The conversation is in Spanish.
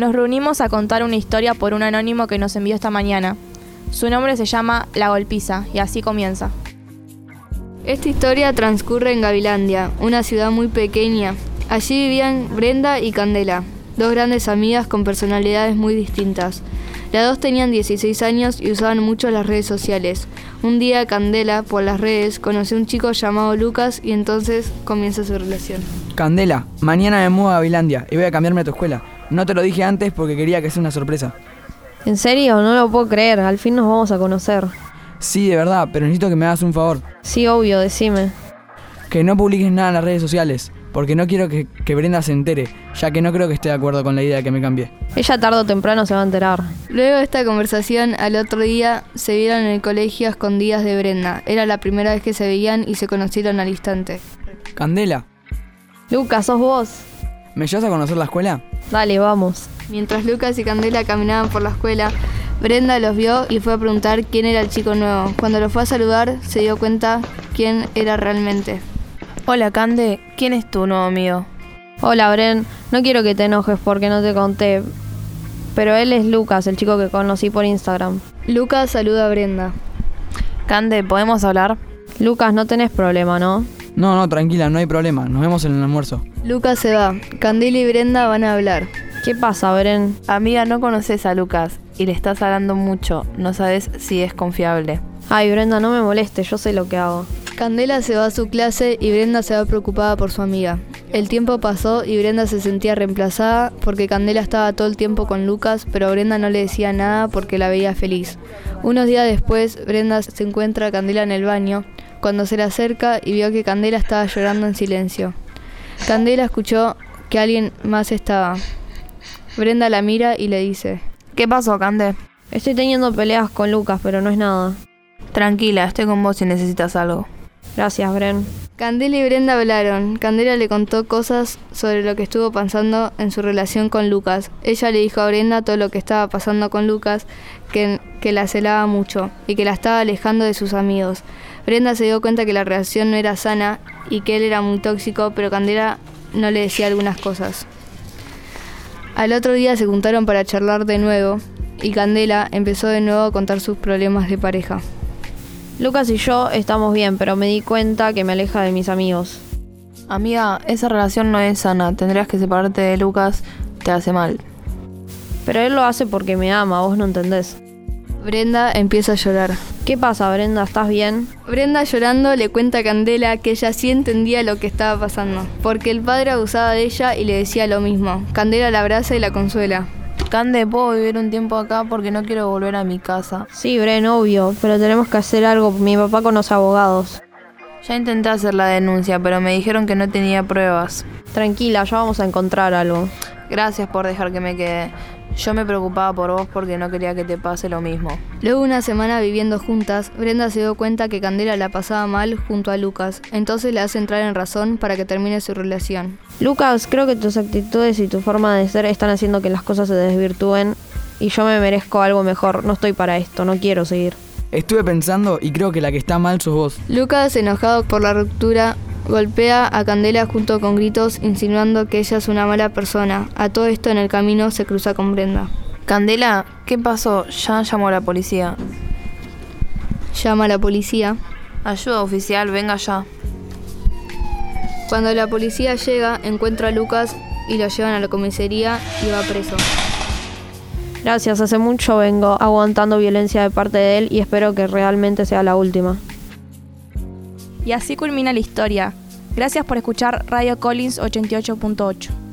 nos reunimos a contar una historia por un anónimo que nos envió esta mañana. Su nombre se llama La Golpiza y así comienza. Esta historia transcurre en Gavilandia, una ciudad muy pequeña. Allí vivían Brenda y Candela, dos grandes amigas con personalidades muy distintas. Las dos tenían 16 años y usaban mucho las redes sociales. Un día Candela, por las redes, conoció a un chico llamado Lucas y entonces comienza su relación. Candela, mañana me mudo a Gavilandia y voy a cambiarme a tu escuela. No te lo dije antes porque quería que sea una sorpresa. ¿En serio? No lo puedo creer. Al fin nos vamos a conocer. Sí, de verdad, pero necesito que me hagas un favor. Sí, obvio, decime. Que no publiques nada en las redes sociales, porque no quiero que, que Brenda se entere, ya que no creo que esté de acuerdo con la idea de que me cambie. Ella tarde o temprano se va a enterar. Luego de esta conversación, al otro día se vieron en el colegio a escondidas de Brenda. Era la primera vez que se veían y se conocieron al instante. Candela, Lucas, sos vos. ¿Me llevas a conocer la escuela? Dale, vamos. Mientras Lucas y Candela caminaban por la escuela, Brenda los vio y fue a preguntar quién era el chico nuevo. Cuando lo fue a saludar, se dio cuenta quién era realmente. Hola Cande, ¿quién es tu nuevo amigo? Hola, Bren. No quiero que te enojes porque no te conté. Pero él es Lucas, el chico que conocí por Instagram. Lucas saluda a Brenda. Cande, ¿podemos hablar? Lucas, no tenés problema, ¿no? No, no, tranquila, no hay problema. Nos vemos en el almuerzo. Lucas se va. Candela y Brenda van a hablar. ¿Qué pasa, Bren? Amiga, no conoces a Lucas y le estás hablando mucho. No sabes si es confiable. Ay, Brenda, no me molestes, yo sé lo que hago. Candela se va a su clase y Brenda se va preocupada por su amiga. El tiempo pasó y Brenda se sentía reemplazada porque Candela estaba todo el tiempo con Lucas, pero Brenda no le decía nada porque la veía feliz. Unos días después, Brenda se encuentra a Candela en el baño, cuando se le acerca y vio que Candela estaba llorando en silencio. Candela escuchó que alguien más estaba. Brenda la mira y le dice, ¿Qué pasó, Cande? Estoy teniendo peleas con Lucas, pero no es nada. Tranquila, estoy con vos si necesitas algo. Gracias, Bren. Candela y Brenda hablaron. Candela le contó cosas sobre lo que estuvo pasando en su relación con Lucas. Ella le dijo a Brenda todo lo que estaba pasando con Lucas, que, que la celaba mucho y que la estaba alejando de sus amigos. Brenda se dio cuenta que la relación no era sana y que él era muy tóxico, pero Candela no le decía algunas cosas. Al otro día se juntaron para charlar de nuevo y Candela empezó de nuevo a contar sus problemas de pareja. Lucas y yo estamos bien, pero me di cuenta que me aleja de mis amigos. Amiga, esa relación no es sana. Tendrías que separarte de Lucas. Te hace mal. Pero él lo hace porque me ama, vos no entendés. Brenda empieza a llorar. ¿Qué pasa, Brenda? ¿Estás bien? Brenda llorando le cuenta a Candela que ella sí entendía lo que estaba pasando, porque el padre abusaba de ella y le decía lo mismo. Candela la abraza y la consuela. Cande, puedo vivir un tiempo acá porque no quiero volver a mi casa. Sí, Bren, obvio, pero tenemos que hacer algo. Mi papá conoce abogados. Ya intenté hacer la denuncia, pero me dijeron que no tenía pruebas. Tranquila, ya vamos a encontrar algo. Gracias por dejar que me quede. Yo me preocupaba por vos porque no quería que te pase lo mismo. Luego de una semana viviendo juntas, Brenda se dio cuenta que Candela la pasaba mal junto a Lucas, entonces le hace entrar en razón para que termine su relación. Lucas, creo que tus actitudes y tu forma de ser están haciendo que las cosas se desvirtúen y yo me merezco algo mejor. No estoy para esto, no quiero seguir. Estuve pensando y creo que la que está mal sos vos. Lucas, enojado por la ruptura, golpea a Candela junto con gritos insinuando que ella es una mala persona. A todo esto en el camino se cruza con Brenda. Candela, ¿qué pasó? Ya llamó a la policía. Llama a la policía. Ayuda oficial, venga ya. Cuando la policía llega, encuentra a Lucas y lo llevan a la comisaría y va preso. Gracias, hace mucho vengo aguantando violencia de parte de él y espero que realmente sea la última. Y así culmina la historia. Gracias por escuchar Radio Collins 88.8.